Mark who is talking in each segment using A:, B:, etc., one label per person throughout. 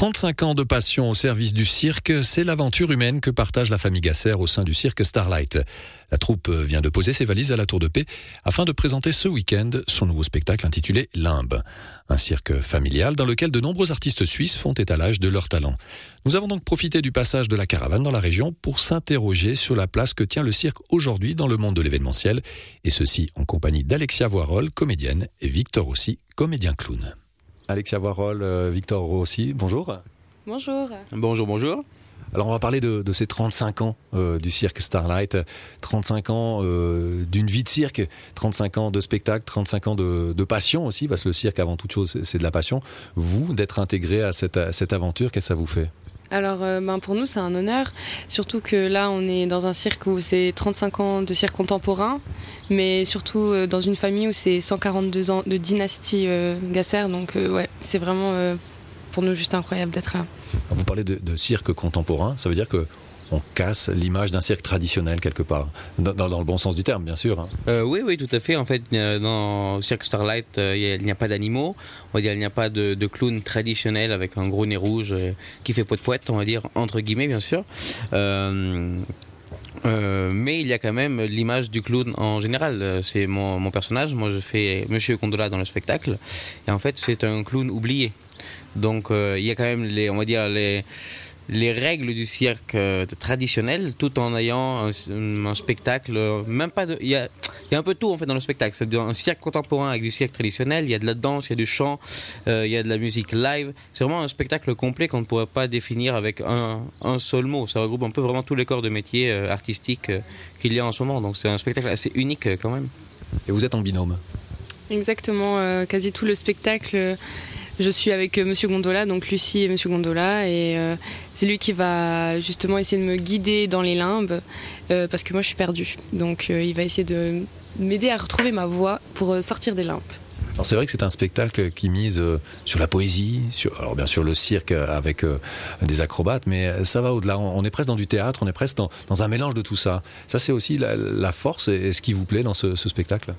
A: 35 ans de passion au service du cirque, c'est l'aventure humaine que partage la famille Gasser au sein du cirque Starlight. La troupe vient de poser ses valises à la Tour de Paix afin de présenter ce week-end son nouveau spectacle intitulé Limbe. Un cirque familial dans lequel de nombreux artistes suisses font étalage de leur talent. Nous avons donc profité du passage de la caravane dans la région pour s'interroger sur la place que tient le cirque aujourd'hui dans le monde de l'événementiel, et ceci en compagnie d'Alexia Voirol, comédienne, et Victor aussi, comédien clown. Alexia Voirol, euh, Victor Rossi, bonjour.
B: Bonjour.
C: Bonjour, bonjour.
A: Alors on va parler de, ces 35 ans euh, du cirque Starlight, 35 ans euh, d'une vie de cirque, 35 ans de spectacle, 35 ans de, passion aussi, parce que le cirque avant toute chose c'est de la passion. Vous, d'être intégré à cette, à cette aventure, qu'est-ce que ça vous fait?
B: Alors euh, ben, pour nous c'est un honneur, surtout que là on est dans un cirque où c'est 35 ans de cirque contemporain, mais surtout euh, dans une famille où c'est 142 ans de dynastie euh, Gasser, donc ouais c'est vraiment pour nous juste incroyable d'être là.
A: Vous parlez de, de, cirque contemporain, ça veut dire que on casse l'image d'un cirque traditionnel quelque part, dans, le bon sens du terme, bien sûr. Hein.
C: Euh, oui, oui, tout à fait. En fait, dans le cirque Starlight, euh, il n'y a pas d'animaux. On va dire, il n'y a pas de, clown traditionnel avec un gros nez rouge euh, qui fait poète poète, on va dire entre guillemets, bien sûr. mais il y a quand même l'image du clown en général. C'est mon, personnage. Moi, je fais Monsieur Gondola dans le spectacle. Et en fait, c'est un clown oublié. Donc, il y a quand même les, on va dire les les règles du cirque euh, traditionnel tout en ayant un, spectacle euh, même pas de il y a, y a, un peu tout en fait dans le spectacle. C'est un cirque contemporain avec du cirque traditionnel il y a de la danse il y a du chant euh, il y a de la musique live. C'est vraiment un spectacle complet qu'on ne pourrait pas définir avec un, un, seul mot. Ça regroupe un peu vraiment tous les corps de métier artistiques qu'il y a en ce moment. Donc c'est un spectacle assez unique quand même.
A: Et vous êtes en binôme?
B: Exactement quasi tout le spectacle je suis avec euh, Monsieur Gondola, donc Lucie et Monsieur Gondola, et euh, c'est lui qui va justement essayer de me guider dans les limbes, euh, parce que moi je suis perdue. Donc il va essayer de m'aider à retrouver ma voix pour sortir des limbes.
A: Alors c'est vrai que c'est un spectacle qui mise sur la poésie, sur alors bien sûr le cirque avec des acrobates, mais ça va au-delà. On est presque dans du théâtre, on est presque dans, un mélange de tout ça. Ça c'est aussi la, force et, ce qui vous plaît dans ce spectacle?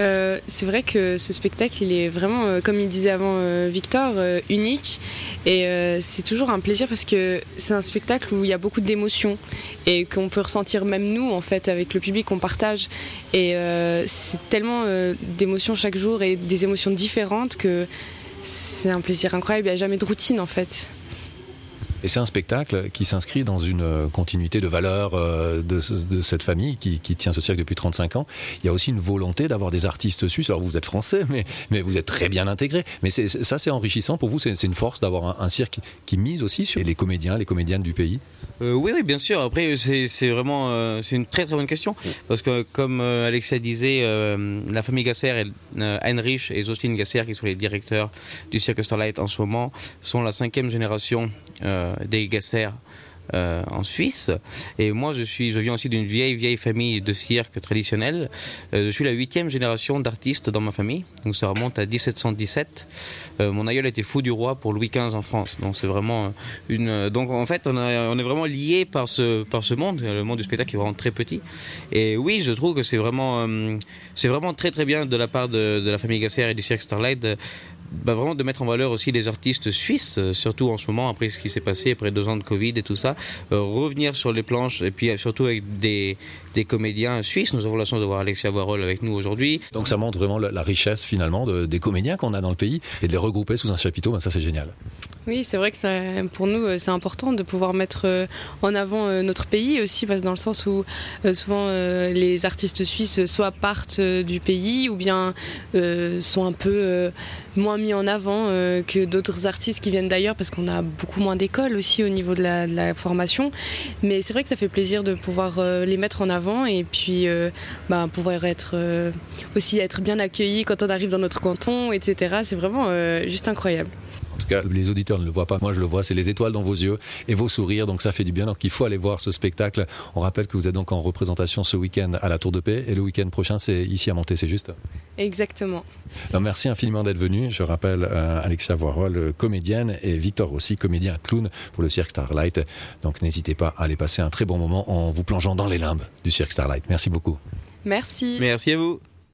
B: Euh, c'est vrai que ce spectacle, il est vraiment, euh, comme il disait avant euh, Victor, unique. Et c'est toujours un plaisir parce que c'est un spectacle où il y a beaucoup d'émotions et qu'on peut ressentir même nous, en fait, avec le public qu'on partage. Et c'est tellement d'émotions chaque jour et des émotions différentes que c'est un plaisir incroyable. Il n'y a jamais de routine, en fait.
A: Et c'est un spectacle qui s'inscrit dans une euh, continuité de valeurs euh, de, cette famille qui, tient ce cirque depuis 35 ans. Il y a aussi une volonté d'avoir des artistes suisses. Alors vous êtes français, mais, vous êtes très bien intégrés. Mais ça, c'est enrichissant pour vous. C'est une force d'avoir un, cirque qui mise aussi sur les comédiens, les comédiennes du pays.
C: Euh, oui, bien sûr. Après, c'est vraiment c'est une très très bonne question parce que comme Alexia disait, la famille Gasser, Heinrich et Jocelyne Gasser, qui sont les directeurs du cirque Starlight en ce moment, sont la cinquième génération des Gasser euh, en Suisse. Et moi, je suis, je viens aussi d'une vieille, vieille famille de cirque traditionnel. Euh, je suis la huitième génération d'artistes dans ma famille. Donc ça remonte à 1717. Euh, mon aïeul était fou du roi pour Louis XV en France. Donc c'est vraiment une. Donc en fait, on, on est vraiment lié par ce, par ce monde. Le monde du spectacle est vraiment très petit. Et oui, je trouve que c'est vraiment, c'est vraiment très très bien de la part de, de la famille Gasser et du cirque Starlight bah, vraiment de mettre en valeur aussi les artistes suisses, euh, surtout en ce moment, après ce qui s'est passé, après deux ans de Covid et tout ça, euh, revenir sur les planches, et puis euh, surtout avec des, des comédiens suisses. Nous avons la chance de voir Alexia Voirol avec nous aujourd'hui.
A: Donc ça montre vraiment la, richesse finalement de, des comédiens qu'on a dans le pays, et de les regrouper sous un chapiteau, ben, ça c'est génial.
B: Oui, c'est vrai que ça, pour nous, c'est important de pouvoir mettre en avant notre pays aussi, parce que dans le sens où souvent les artistes suisses soit partent du pays ou bien sont un peu moins mis en avant euh, que d'autres artistes qui viennent d'ailleurs parce qu'on a beaucoup moins d'écoles aussi au niveau de la, formation. Mais c'est vrai que ça fait plaisir de pouvoir euh, les mettre en avant et puis euh, bah, pouvoir être aussi être bien accueilli quand on arrive dans notre canton, etc. C'est vraiment juste incroyable
A: les auditeurs ne le voient pas. Moi, je le vois. C'est les étoiles dans vos yeux et vos sourires. Donc, ça fait du bien. Donc, il faut aller voir ce spectacle. On rappelle que vous êtes donc en représentation ce week-end à la Tour de Paix et le week-end prochain, c'est ici à Monter. C'est juste
B: Exactement.
A: merci infiniment d'être venu. Je rappelle euh, Alexia Voirol, comédienne, et Victor aussi, comédien clown pour le Cirque Starlight. Donc, n'hésitez pas à aller passer un très bon moment en vous plongeant dans les limbes du Cirque Starlight. Merci beaucoup.
B: Merci.
C: Merci à vous.